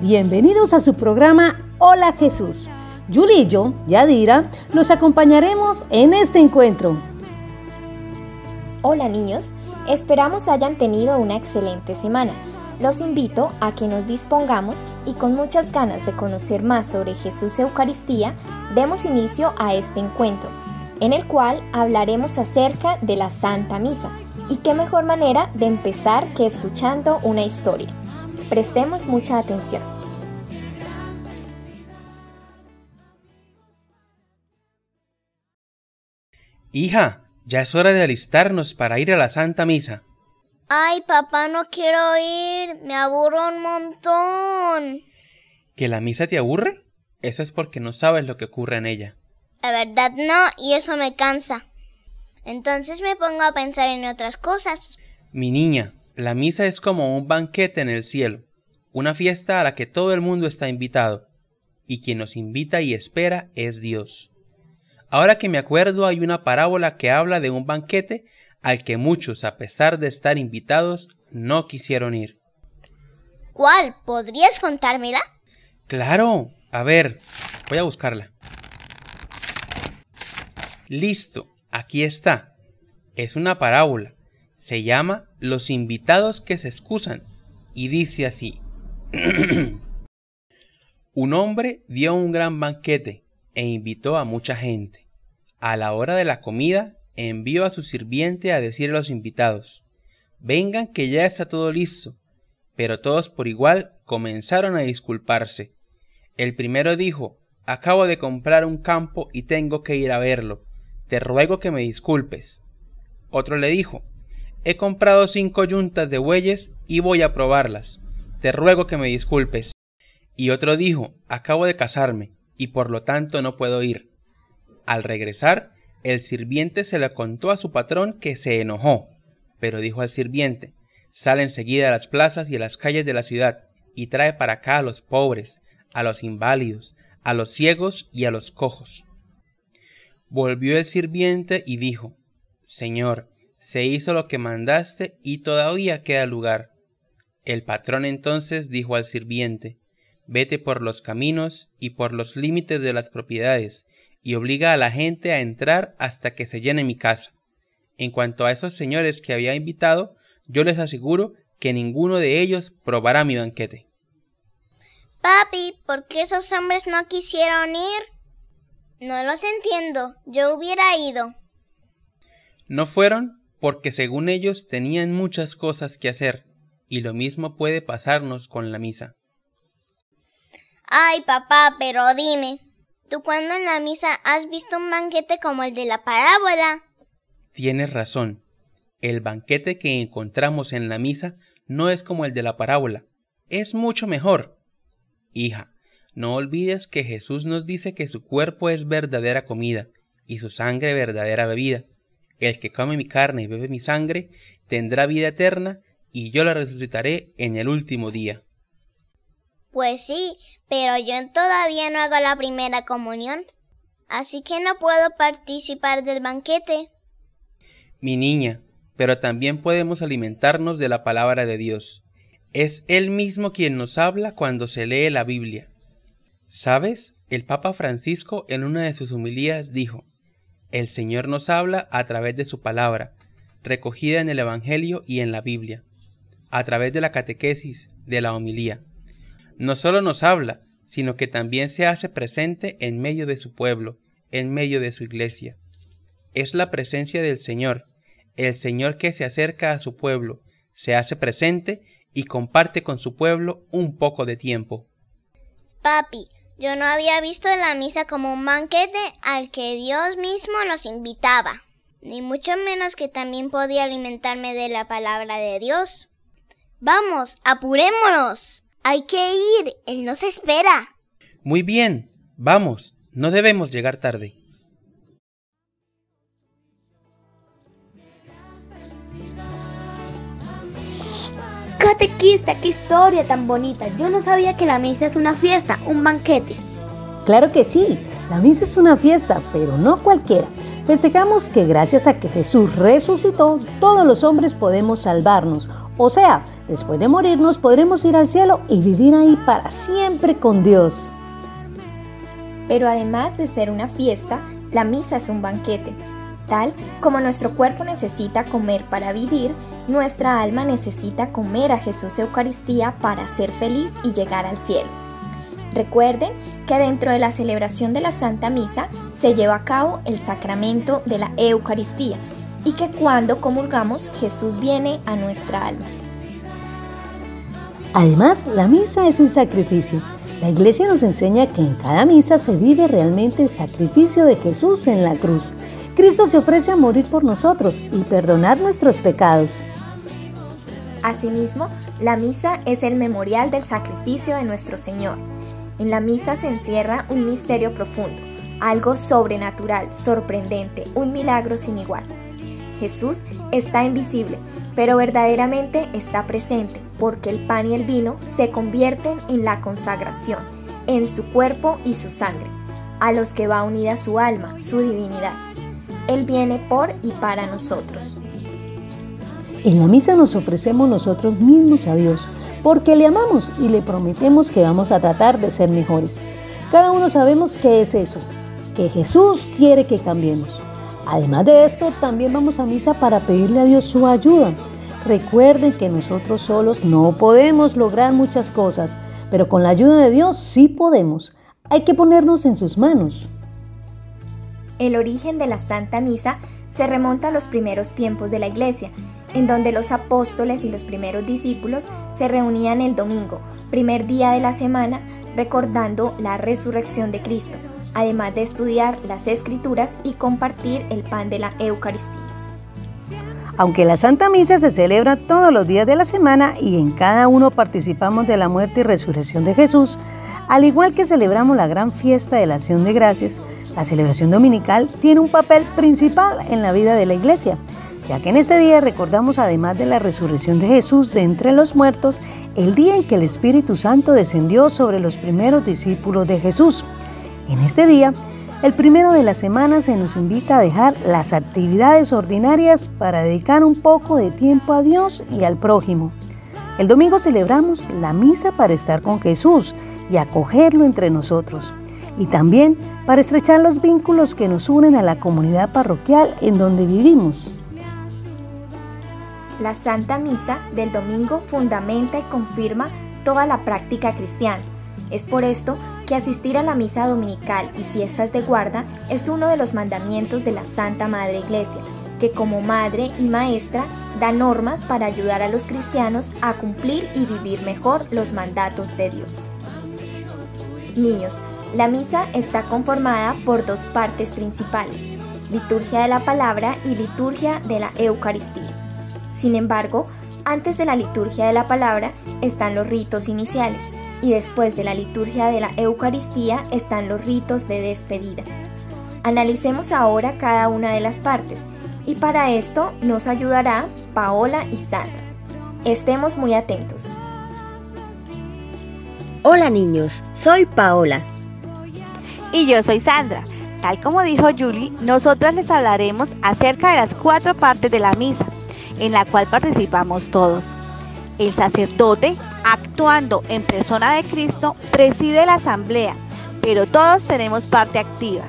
bienvenidos a su programa Hola Jesús. Julie y yo, Yadira, los acompañaremos en este encuentro. Hola niños, esperamos hayan tenido una excelente semana. Los invito a que nos dispongamos y con muchas ganas de conocer más sobre Jesús Eucaristía, demos inicio a este encuentro, en el cual hablaremos acerca de la Santa Misa. Y qué mejor manera de empezar que escuchando una historia. Prestemos mucha atención. Hija, ya es hora de alistarnos para ir a la Santa Misa. Ay, papá, no quiero ir. Me aburro un montón. ¿Que la misa te aburre? Eso es porque no sabes lo que ocurre en ella. La verdad no, y eso me cansa. Entonces me pongo a pensar en otras cosas. Mi niña, la misa es como un banquete en el cielo, una fiesta a la que todo el mundo está invitado, y quien nos invita y espera es Dios. Ahora que me acuerdo hay una parábola que habla de un banquete al que muchos, a pesar de estar invitados, no quisieron ir. ¿Cuál? ¿Podrías contármela? Claro. A ver, voy a buscarla. Listo, aquí está. Es una parábola. Se llama Los invitados que se excusan y dice así. un hombre dio un gran banquete e invitó a mucha gente. A la hora de la comida envió a su sirviente a decir a los invitados, vengan que ya está todo listo. Pero todos por igual comenzaron a disculparse. El primero dijo, acabo de comprar un campo y tengo que ir a verlo. Te ruego que me disculpes. Otro le dijo, he comprado cinco yuntas de bueyes y voy a probarlas. Te ruego que me disculpes. Y otro dijo, acabo de casarme y por lo tanto no puedo ir. Al regresar, el sirviente se le contó a su patrón que se enojó, pero dijo al sirviente, sale enseguida a las plazas y a las calles de la ciudad y trae para acá a los pobres, a los inválidos, a los ciegos y a los cojos. Volvió el sirviente y dijo, Señor, se hizo lo que mandaste y todavía queda lugar. El patrón entonces dijo al sirviente, Vete por los caminos y por los límites de las propiedades, y obliga a la gente a entrar hasta que se llene mi casa. En cuanto a esos señores que había invitado, yo les aseguro que ninguno de ellos probará mi banquete. Papi, ¿por qué esos hombres no quisieron ir? No los entiendo. Yo hubiera ido. No fueron porque según ellos tenían muchas cosas que hacer, y lo mismo puede pasarnos con la misa. Ay, papá, pero dime, ¿tú cuándo en la misa has visto un banquete como el de la parábola? Tienes razón. El banquete que encontramos en la misa no es como el de la parábola, es mucho mejor. Hija, no olvides que Jesús nos dice que su cuerpo es verdadera comida y su sangre verdadera bebida. El que come mi carne y bebe mi sangre tendrá vida eterna y yo la resucitaré en el último día. Pues sí, pero yo todavía no hago la primera comunión, así que no puedo participar del banquete. Mi niña, pero también podemos alimentarnos de la palabra de Dios. Es Él mismo quien nos habla cuando se lee la Biblia. ¿Sabes? El Papa Francisco en una de sus homilías dijo, El Señor nos habla a través de su palabra, recogida en el Evangelio y en la Biblia, a través de la catequesis, de la homilía. No solo nos habla, sino que también se hace presente en medio de su pueblo, en medio de su iglesia. Es la presencia del Señor, el Señor que se acerca a su pueblo, se hace presente y comparte con su pueblo un poco de tiempo. Papi, yo no había visto la misa como un banquete al que Dios mismo nos invitaba, ni mucho menos que también podía alimentarme de la palabra de Dios. Vamos, apurémonos. Hay que ir, Él nos espera. Muy bien, vamos, no debemos llegar tarde. Catequista, qué historia tan bonita. Yo no sabía que la misa es una fiesta, un banquete. Claro que sí, la misa es una fiesta, pero no cualquiera. Festejamos que gracias a que Jesús resucitó, todos los hombres podemos salvarnos. O sea, después de morirnos podremos ir al cielo y vivir ahí para siempre con Dios. Pero además de ser una fiesta, la misa es un banquete. Como nuestro cuerpo necesita comer para vivir, nuestra alma necesita comer a Jesús Eucaristía para ser feliz y llegar al cielo. Recuerden que dentro de la celebración de la Santa Misa se lleva a cabo el sacramento de la Eucaristía y que cuando comulgamos Jesús viene a nuestra alma. Además, la misa es un sacrificio. La iglesia nos enseña que en cada misa se vive realmente el sacrificio de Jesús en la cruz. Cristo se ofrece a morir por nosotros y perdonar nuestros pecados. Asimismo, la misa es el memorial del sacrificio de nuestro Señor. En la misa se encierra un misterio profundo, algo sobrenatural, sorprendente, un milagro sin igual. Jesús está invisible, pero verdaderamente está presente, porque el pan y el vino se convierten en la consagración, en su cuerpo y su sangre, a los que va unida su alma, su divinidad. Él viene por y para nosotros. En la misa nos ofrecemos nosotros mismos a Dios, porque le amamos y le prometemos que vamos a tratar de ser mejores. Cada uno sabemos qué es eso, que Jesús quiere que cambiemos. Además de esto, también vamos a misa para pedirle a Dios su ayuda. Recuerden que nosotros solos no podemos lograr muchas cosas, pero con la ayuda de Dios sí podemos. Hay que ponernos en sus manos. El origen de la Santa Misa se remonta a los primeros tiempos de la Iglesia, en donde los apóstoles y los primeros discípulos se reunían el domingo, primer día de la semana, recordando la resurrección de Cristo, además de estudiar las escrituras y compartir el pan de la Eucaristía. Aunque la Santa Misa se celebra todos los días de la semana y en cada uno participamos de la muerte y resurrección de Jesús, al igual que celebramos la gran fiesta de la acción de gracias, la celebración dominical tiene un papel principal en la vida de la iglesia, ya que en este día recordamos además de la resurrección de Jesús de entre los muertos, el día en que el Espíritu Santo descendió sobre los primeros discípulos de Jesús. En este día, el primero de la semana se nos invita a dejar las actividades ordinarias para dedicar un poco de tiempo a Dios y al prójimo. El domingo celebramos la misa para estar con Jesús y acogerlo entre nosotros. Y también para estrechar los vínculos que nos unen a la comunidad parroquial en donde vivimos. La Santa Misa del domingo fundamenta y confirma toda la práctica cristiana. Es por esto que asistir a la misa dominical y fiestas de guarda es uno de los mandamientos de la Santa Madre Iglesia, que como madre y maestra da normas para ayudar a los cristianos a cumplir y vivir mejor los mandatos de Dios. Niños, la misa está conformada por dos partes principales, liturgia de la palabra y liturgia de la Eucaristía. Sin embargo, antes de la liturgia de la palabra están los ritos iniciales y después de la liturgia de la Eucaristía están los ritos de despedida. Analicemos ahora cada una de las partes y para esto nos ayudará Paola y Sandra. Estemos muy atentos. Hola niños, soy Paola. Y yo soy Sandra. Tal como dijo Julie, nosotras les hablaremos acerca de las cuatro partes de la misa, en la cual participamos todos. El sacerdote, actuando en persona de Cristo, preside la asamblea, pero todos tenemos parte activa.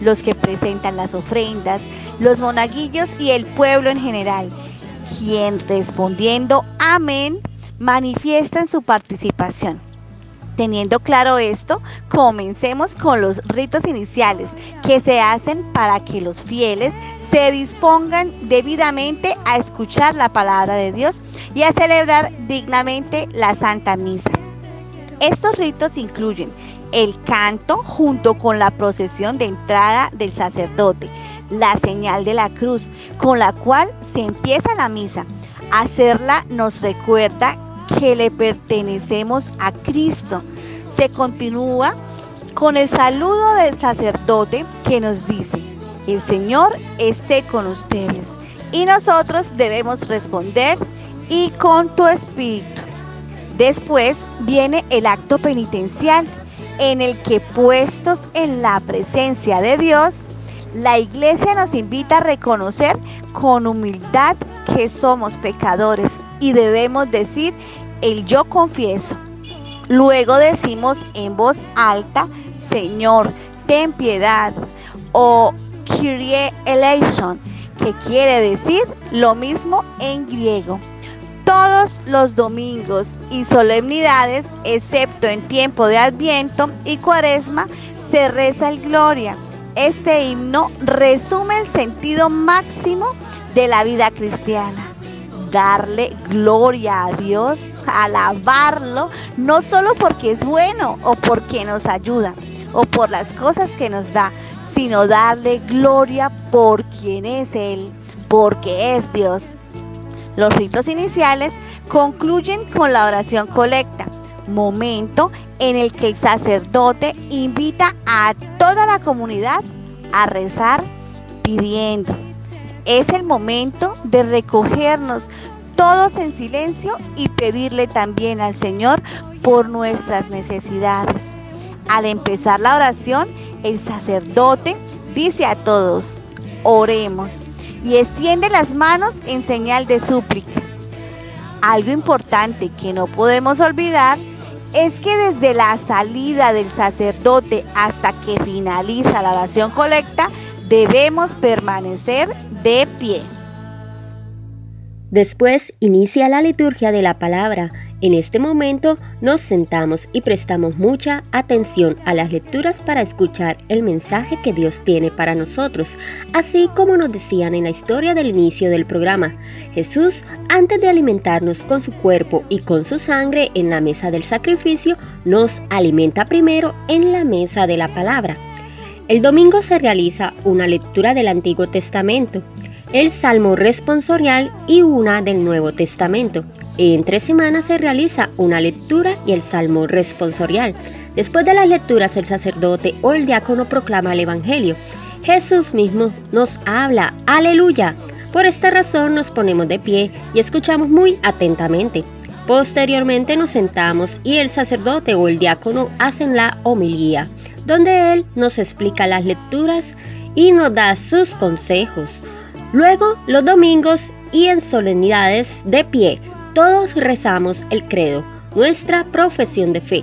Los que presentan las ofrendas, los monaguillos y el pueblo en general, quien respondiendo amén manifiestan su participación. Teniendo claro esto, comencemos con los ritos iniciales que se hacen para que los fieles se dispongan debidamente a escuchar la palabra de Dios y a celebrar dignamente la Santa Misa. Estos ritos incluyen el canto junto con la procesión de entrada del sacerdote, la señal de la cruz con la cual se empieza la misa. Hacerla nos recuerda que le pertenecemos a Cristo. Se continúa con el saludo del sacerdote que nos dice, el Señor esté con ustedes. Y nosotros debemos responder, y con tu espíritu. Después viene el acto penitencial, en el que puestos en la presencia de Dios, la iglesia nos invita a reconocer con humildad que somos pecadores y debemos decir el yo confieso. Luego decimos en voz alta, Señor, ten piedad o Kyrie eleison, que quiere decir lo mismo en griego. Todos los domingos y solemnidades, excepto en tiempo de Adviento y Cuaresma, se reza el Gloria. Este himno resume el sentido máximo de la vida cristiana. Darle gloria a Dios, alabarlo, no solo porque es bueno o porque nos ayuda o por las cosas que nos da, sino darle gloria por quien es Él, porque es Dios. Los ritos iniciales concluyen con la oración colecta, momento en el que el sacerdote invita a toda la comunidad a rezar pidiendo. Es el momento de recogernos todos en silencio y pedirle también al Señor por nuestras necesidades. Al empezar la oración, el sacerdote dice a todos, oremos y extiende las manos en señal de súplica. Algo importante que no podemos olvidar es que desde la salida del sacerdote hasta que finaliza la oración colecta, debemos permanecer de pie. Después inicia la liturgia de la palabra en este momento nos sentamos y prestamos mucha atención a las lecturas para escuchar el mensaje que Dios tiene para nosotros, así como nos decían en la historia del inicio del programa. Jesús, antes de alimentarnos con su cuerpo y con su sangre en la mesa del sacrificio, nos alimenta primero en la mesa de la palabra. El domingo se realiza una lectura del Antiguo Testamento, el Salmo responsorial y una del Nuevo Testamento. En tres semanas se realiza una lectura y el salmo responsorial. Después de las lecturas, el sacerdote o el diácono proclama el Evangelio. Jesús mismo nos habla. Aleluya. Por esta razón nos ponemos de pie y escuchamos muy atentamente. Posteriormente nos sentamos y el sacerdote o el diácono hacen la homilía, donde él nos explica las lecturas y nos da sus consejos. Luego, los domingos y en solemnidades de pie, todos rezamos el credo, nuestra profesión de fe.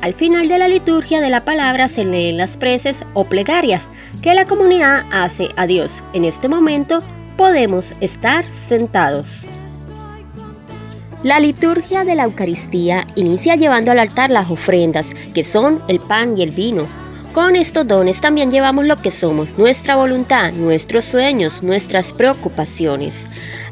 Al final de la liturgia de la palabra se leen las preces o plegarias que la comunidad hace a Dios. En este momento podemos estar sentados. La liturgia de la Eucaristía inicia llevando al altar las ofrendas, que son el pan y el vino. Con estos dones también llevamos lo que somos, nuestra voluntad, nuestros sueños, nuestras preocupaciones.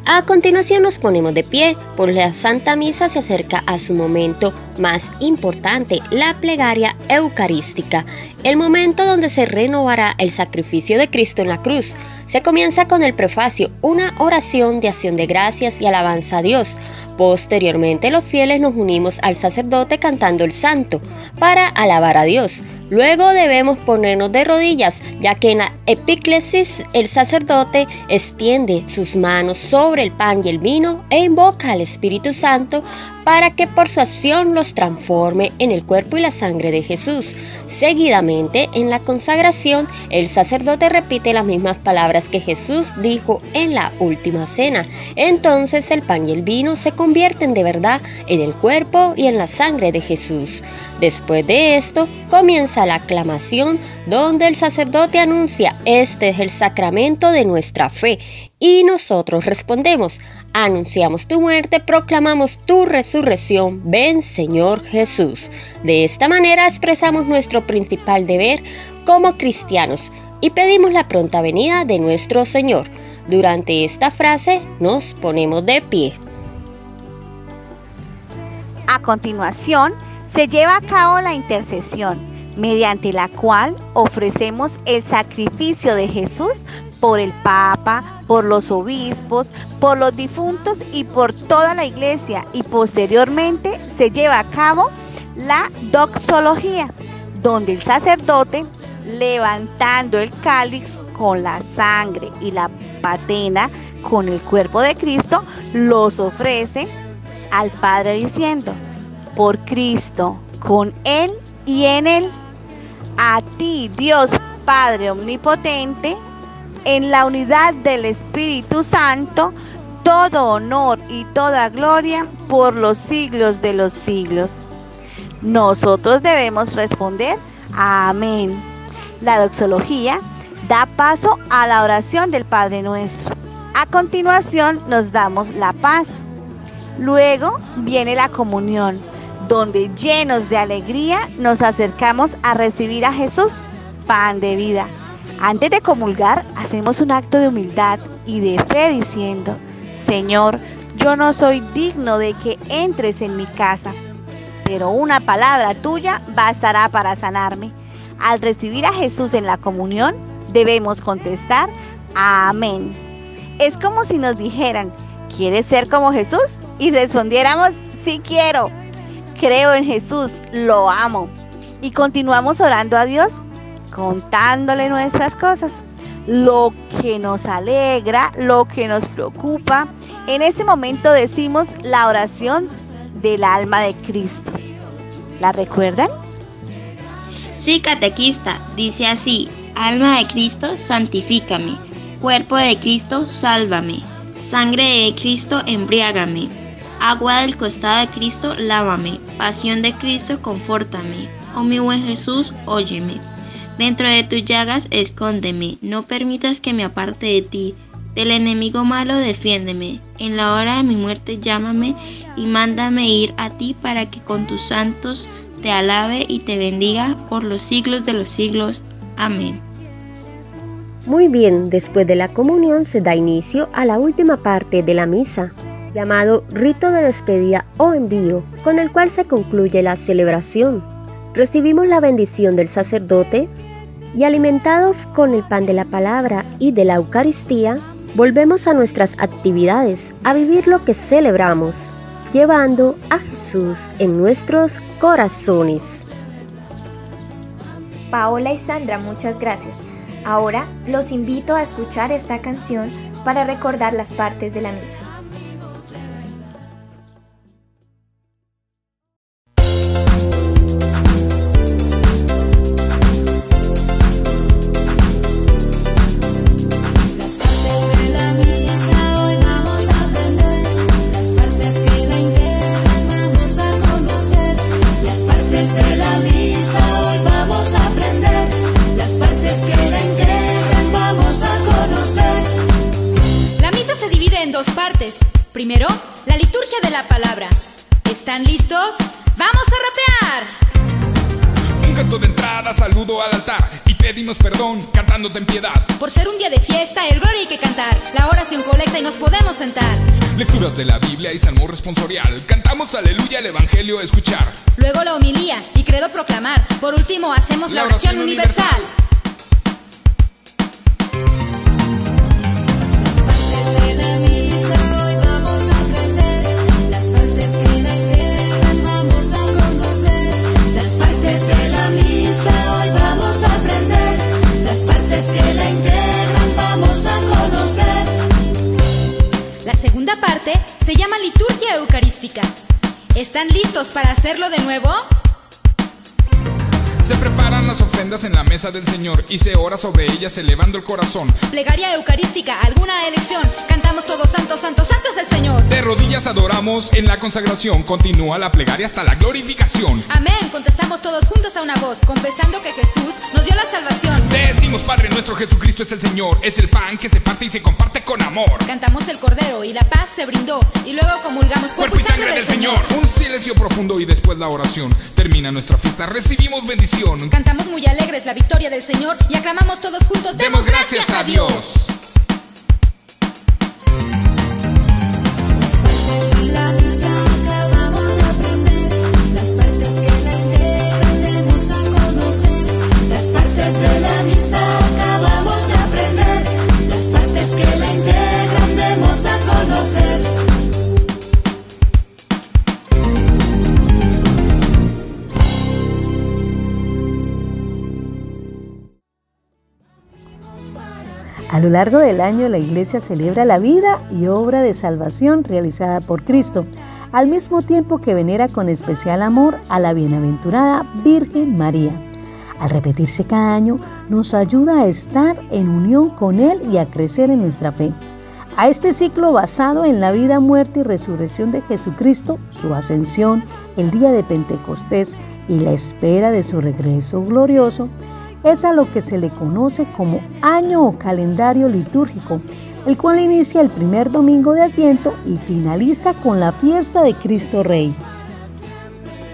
A continuación nos ponemos de pie, por la Santa Misa se acerca a su momento más importante, la plegaria eucarística, el momento donde se renovará el sacrificio de Cristo en la cruz. Se comienza con el prefacio, una oración de acción de gracias y alabanza a Dios. Posteriormente los fieles nos unimos al sacerdote cantando el santo para alabar a Dios. Luego debemos ponernos de rodillas, ya que en la epíclesis el sacerdote extiende sus manos sobre el pan y el vino e invoca al Espíritu Santo para que por su acción los transforme en el cuerpo y la sangre de Jesús. Seguidamente, en la consagración, el sacerdote repite las mismas palabras que Jesús dijo en la última cena. Entonces el pan y el vino se convierten de verdad en el cuerpo y en la sangre de Jesús. Después de esto, comienza la aclamación donde el sacerdote anuncia, este es el sacramento de nuestra fe. Y nosotros respondemos, anunciamos tu muerte, proclamamos tu resurrección, ven Señor Jesús. De esta manera expresamos nuestro principal deber como cristianos y pedimos la pronta venida de nuestro Señor. Durante esta frase nos ponemos de pie. A continuación, se lleva a cabo la intercesión, mediante la cual ofrecemos el sacrificio de Jesús por el Papa, por los obispos, por los difuntos y por toda la iglesia. Y posteriormente se lleva a cabo la doxología, donde el sacerdote, levantando el cáliz con la sangre y la patena con el cuerpo de Cristo, los ofrece al Padre diciendo, por Cristo, con Él y en Él, a ti, Dios Padre Omnipotente, en la unidad del Espíritu Santo, todo honor y toda gloria por los siglos de los siglos. Nosotros debemos responder amén. La doxología da paso a la oración del Padre Nuestro. A continuación nos damos la paz. Luego viene la comunión, donde llenos de alegría nos acercamos a recibir a Jesús, pan de vida. Antes de comulgar, hacemos un acto de humildad y de fe diciendo, Señor, yo no soy digno de que entres en mi casa, pero una palabra tuya bastará para sanarme. Al recibir a Jesús en la comunión, debemos contestar, Amén. Es como si nos dijeran, ¿quieres ser como Jesús? Y respondiéramos, sí quiero. Creo en Jesús, lo amo. Y continuamos orando a Dios contándole nuestras cosas, lo que nos alegra, lo que nos preocupa. En este momento decimos la oración del alma de Cristo. ¿La recuerdan? Sí, catequista, dice así, alma de Cristo, santifícame, cuerpo de Cristo, sálvame, sangre de Cristo, embriágame, agua del costado de Cristo, lávame, pasión de Cristo, confórtame, oh mi buen Jesús, óyeme. Dentro de tus llagas escóndeme, no permitas que me aparte de ti. Del enemigo malo defiéndeme. En la hora de mi muerte llámame y mándame ir a ti para que con tus santos te alabe y te bendiga por los siglos de los siglos. Amén. Muy bien, después de la comunión se da inicio a la última parte de la misa, llamado rito de despedida o envío, con el cual se concluye la celebración. Recibimos la bendición del sacerdote y alimentados con el pan de la palabra y de la Eucaristía, volvemos a nuestras actividades, a vivir lo que celebramos, llevando a Jesús en nuestros corazones. Paola y Sandra, muchas gracias. Ahora los invito a escuchar esta canción para recordar las partes de la misa. Cantándote en piedad. Por ser un día de fiesta, el gloria hay que cantar. La oración colecta y nos podemos sentar. Lecturas de la Biblia y salmo responsorial. Cantamos aleluya, el evangelio a escuchar. Luego la homilía y credo proclamar. Por último, hacemos la, La oración, oración universal. Segunda parte se llama liturgia eucarística. ¿Están listos para hacerlo de nuevo? Se preparan las ofrendas en la mesa del Señor y se ora sobre ellas elevando el corazón. Plegaria eucarística, alguna elección. Cantamos todos santo, santo, santo es el Señor. De rodillas adoramos en la consagración. Continúa la plegaria hasta la glorificación. Amén, contestamos todos juntos a una voz, confesando que Jesús nos dio la salvación. Decimos Padre nuestro Jesucristo es el Señor, es el pan que se parte y se comparte con amor. Cantamos el Cordero y la paz se brindó, y luego comulgamos cuerpo, y sangre, del Señor. Un silencio profundo y después la oración. Termina nuestra fiesta, recibimos bendición. Cantamos muy alegres la victoria del Señor y aclamamos todos juntos. Demos gracias a Dios. La misa acabamos de aprender, las partes que la integran A lo largo del año la iglesia celebra la vida y obra de salvación realizada por Cristo, al mismo tiempo que venera con especial amor a la bienaventurada Virgen María. Al repetirse cada año, nos ayuda a estar en unión con Él y a crecer en nuestra fe. A este ciclo basado en la vida, muerte y resurrección de Jesucristo, su ascensión, el día de Pentecostés y la espera de su regreso glorioso, es a lo que se le conoce como año o calendario litúrgico, el cual inicia el primer domingo de Adviento y finaliza con la fiesta de Cristo Rey.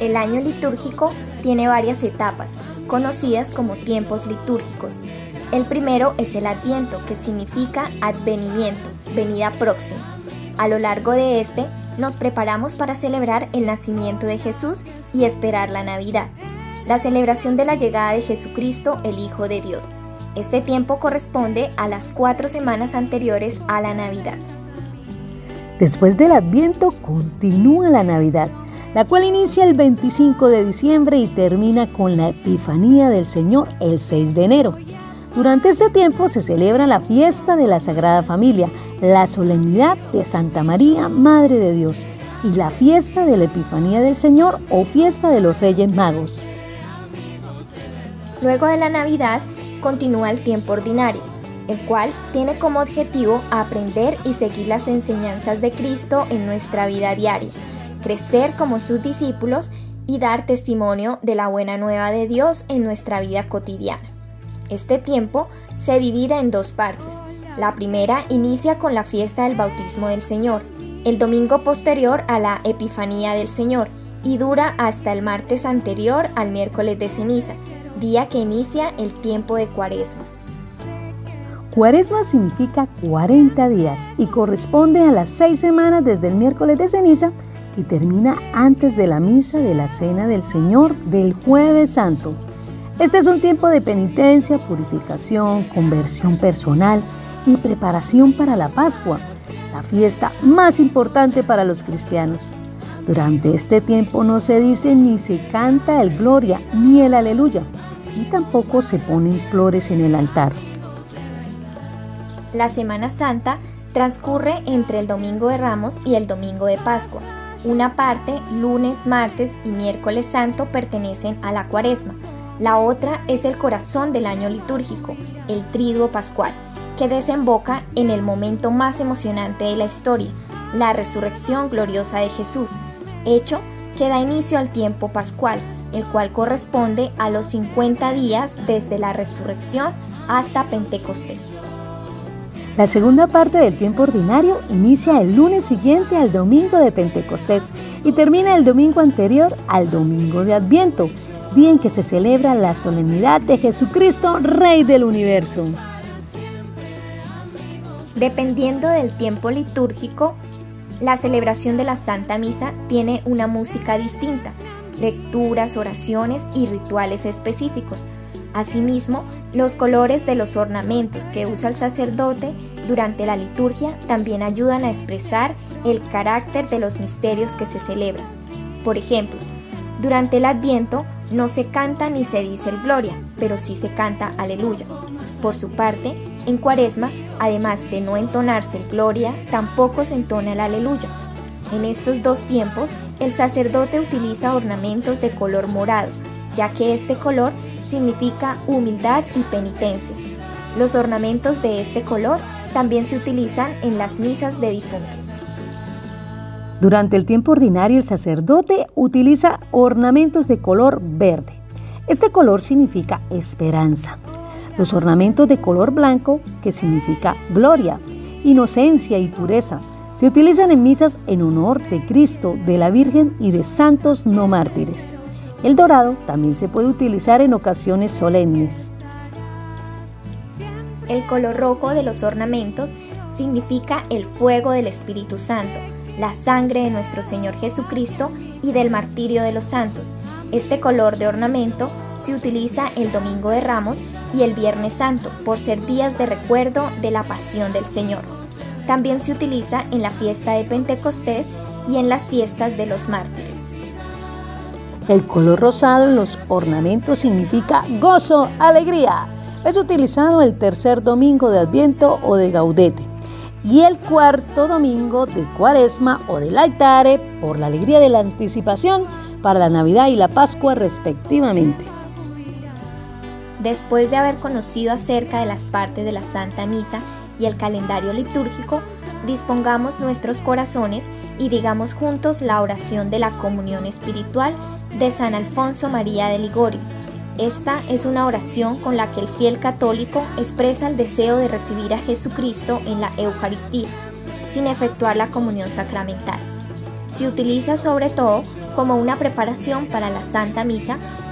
El año litúrgico tiene varias etapas, conocidas como tiempos litúrgicos. El primero es el Adviento, que significa advenimiento, venida próxima. A lo largo de este, nos preparamos para celebrar el nacimiento de Jesús y esperar la Navidad, la celebración de la llegada de Jesucristo, el Hijo de Dios. Este tiempo corresponde a las cuatro semanas anteriores a la Navidad. Después del Adviento continúa la Navidad, la cual inicia el 25 de diciembre y termina con la Epifanía del Señor el 6 de enero. Durante este tiempo se celebra la fiesta de la Sagrada Familia, la solemnidad de Santa María, Madre de Dios, y la fiesta de la Epifanía del Señor o fiesta de los Reyes Magos. Luego de la Navidad continúa el tiempo ordinario, el cual tiene como objetivo aprender y seguir las enseñanzas de Cristo en nuestra vida diaria, crecer como sus discípulos y dar testimonio de la buena nueva de Dios en nuestra vida cotidiana. Este tiempo se divide en dos partes. La primera inicia con la fiesta del bautismo del Señor, el domingo posterior a la Epifanía del Señor y dura hasta el martes anterior al miércoles de ceniza, día que inicia el tiempo de Cuaresma. Cuaresma significa 40 días y corresponde a las seis semanas desde el miércoles de ceniza y termina antes de la misa de la Cena del Señor del jueves santo. Este es un tiempo de penitencia, purificación, conversión personal y preparación para la Pascua, la fiesta más importante para los cristianos. Durante este tiempo no se dice ni se canta el gloria ni el aleluya, y tampoco se ponen flores en el altar. La Semana Santa transcurre entre el Domingo de Ramos y el Domingo de Pascua. Una parte, lunes, martes y miércoles santo, pertenecen a la cuaresma. La otra es el corazón del año litúrgico, el triduo pascual, que desemboca en el momento más emocionante de la historia, la resurrección gloriosa de Jesús, hecho que da inicio al tiempo pascual, el cual corresponde a los 50 días desde la resurrección hasta Pentecostés. La segunda parte del tiempo ordinario inicia el lunes siguiente al domingo de Pentecostés y termina el domingo anterior al domingo de Adviento, día en que se celebra la solemnidad de Jesucristo, Rey del universo. Dependiendo del tiempo litúrgico, la celebración de la Santa Misa tiene una música distinta, lecturas, oraciones y rituales específicos. Asimismo, los colores de los ornamentos que usa el sacerdote durante la liturgia también ayudan a expresar el carácter de los misterios que se celebran. Por ejemplo, durante el Adviento no se canta ni se dice el Gloria, pero sí se canta Aleluya. Por su parte, en Cuaresma, además de no entonarse el Gloria, tampoco se entona el Aleluya. En estos dos tiempos, el sacerdote utiliza ornamentos de color morado, ya que este color significa humildad y penitencia. Los ornamentos de este color también se utilizan en las misas de difuntos. Durante el tiempo ordinario el sacerdote utiliza ornamentos de color verde. Este color significa esperanza. Los ornamentos de color blanco, que significa gloria, inocencia y pureza, se utilizan en misas en honor de Cristo, de la Virgen y de santos no mártires. El dorado también se puede utilizar en ocasiones solemnes. El color rojo de los ornamentos significa el fuego del Espíritu Santo, la sangre de nuestro Señor Jesucristo y del martirio de los santos. Este color de ornamento se utiliza el Domingo de Ramos y el Viernes Santo por ser días de recuerdo de la pasión del Señor. También se utiliza en la fiesta de Pentecostés y en las fiestas de los mártires. El color rosado en los ornamentos significa gozo, alegría. Es utilizado el tercer domingo de Adviento o de Gaudete y el cuarto domingo de Cuaresma o de Laetare por la alegría de la anticipación para la Navidad y la Pascua respectivamente. Después de haber conocido acerca de las partes de la Santa Misa y el calendario litúrgico, dispongamos nuestros corazones y digamos juntos la oración de la comunión espiritual de San Alfonso María de Ligorio. Esta es una oración con la que el fiel católico expresa el deseo de recibir a Jesucristo en la Eucaristía, sin efectuar la comunión sacramental. Se utiliza sobre todo como una preparación para la Santa Misa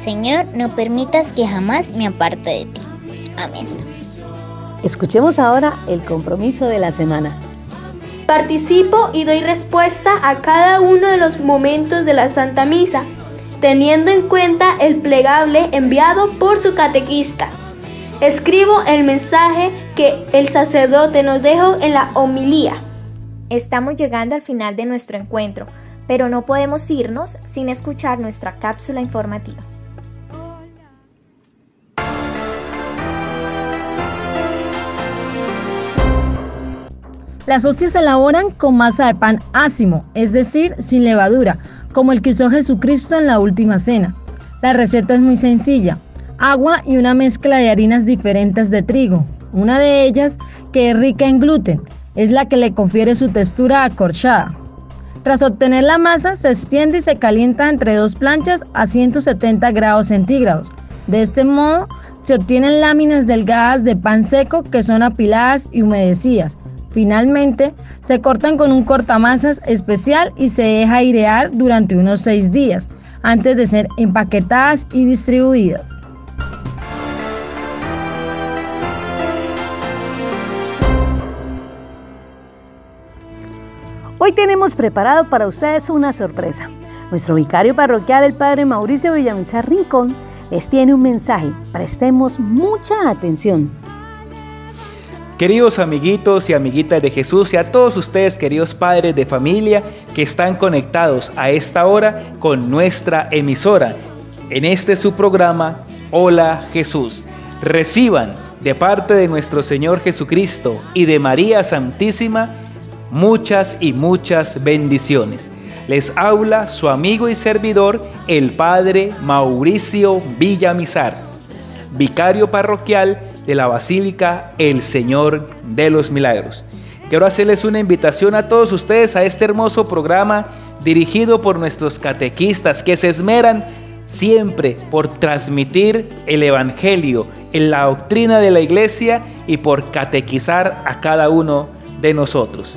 Señor, no permitas que jamás me aparte de ti. Amén. Escuchemos ahora el compromiso de la semana. Participo y doy respuesta a cada uno de los momentos de la Santa Misa, teniendo en cuenta el plegable enviado por su catequista. Escribo el mensaje que el sacerdote nos dejó en la homilía. Estamos llegando al final de nuestro encuentro, pero no podemos irnos sin escuchar nuestra cápsula informativa. Las hostias se elaboran con masa de pan ácimo, es decir, sin levadura, como el que usó Jesucristo en la última cena. La receta es muy sencilla, agua y una mezcla de harinas diferentes de trigo. Una de ellas, que es rica en gluten, es la que le confiere su textura acorchada. Tras obtener la masa, se extiende y se calienta entre dos planchas a 170 grados centígrados. De este modo, se obtienen láminas delgadas de pan seco que son apiladas y humedecidas. Finalmente, se cortan con un cortamasas especial y se deja airear durante unos 6 días antes de ser empaquetadas y distribuidas. Hoy tenemos preparado para ustedes una sorpresa. Nuestro vicario parroquial, el Padre Mauricio Villamizar Rincón, les tiene un mensaje. Prestemos mucha atención. Queridos amiguitos y amiguitas de Jesús y a todos ustedes, queridos padres de familia que están conectados a esta hora con nuestra emisora, en este su programa, Hola Jesús. Reciban de parte de nuestro Señor Jesucristo y de María Santísima muchas y muchas bendiciones. Les habla su amigo y servidor, el Padre Mauricio Villamizar, vicario parroquial de la Basílica El Señor de los Milagros. Quiero hacerles una invitación a todos ustedes a este hermoso programa dirigido por nuestros catequistas que se esmeran siempre por transmitir el Evangelio en la doctrina de la iglesia y por catequizar a cada uno de nosotros.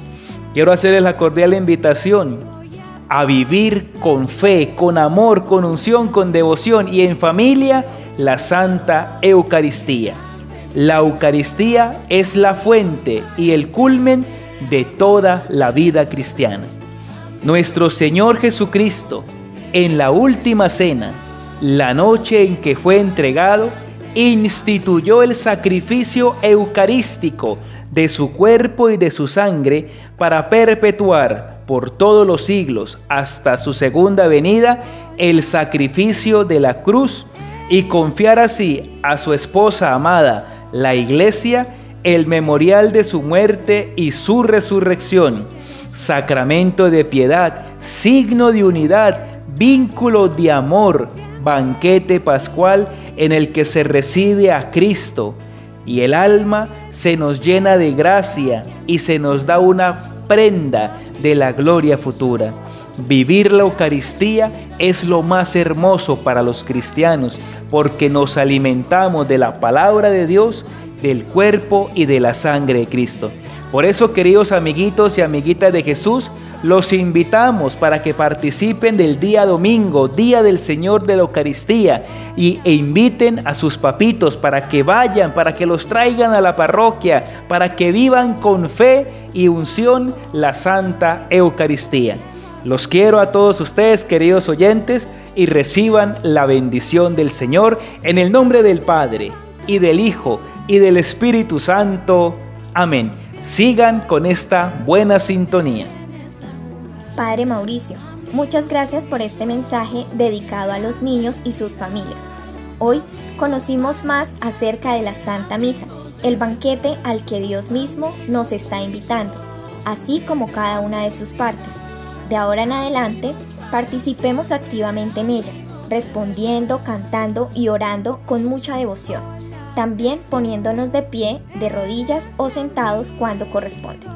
Quiero hacerles la cordial invitación a vivir con fe, con amor, con unción, con devoción y en familia la Santa Eucaristía. La Eucaristía es la fuente y el culmen de toda la vida cristiana. nuestro Señor Jesucristo, en la última cena, la noche en que fue entregado, instituyó el sacrificio eucarístico de su cuerpo y de su sangre para perpetuar por todos los siglos hasta su segunda venida el sacrificio de la cruz y confiar así a su esposa amada, la iglesia, el memorial de su muerte y su resurrección, sacramento de piedad, signo de unidad, vínculo de amor, banquete pascual en el que se recibe a Cristo y el alma se nos llena de gracia y se nos da una prenda de la gloria futura. Vivir la Eucaristía es lo más hermoso para los cristianos porque nos alimentamos de la palabra de Dios, del cuerpo y de la sangre de Cristo. Por eso, queridos amiguitos y amiguitas de Jesús, los invitamos para que participen del día domingo, día del Señor de la Eucaristía, y, e inviten a sus papitos para que vayan, para que los traigan a la parroquia, para que vivan con fe y unción la Santa Eucaristía. Los quiero a todos ustedes, queridos oyentes, y reciban la bendición del Señor en el nombre del Padre, y del Hijo, y del Espíritu Santo. Amén. Sigan con esta buena sintonía. Padre Mauricio, muchas gracias por este mensaje dedicado a los niños y sus familias. Hoy conocimos más acerca de la Santa Misa, el banquete al que Dios mismo nos está invitando, así como cada una de sus partes. De ahora en adelante, participemos activamente en ella, respondiendo, cantando y orando con mucha devoción también poniéndonos de pie, de rodillas o sentados cuando corresponde.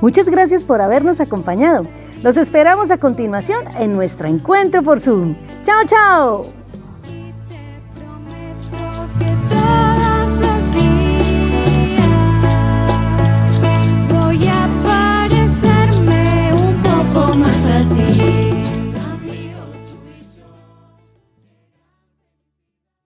Muchas gracias por habernos acompañado. Los esperamos a continuación en nuestro encuentro por Zoom. ¡Chao, chao!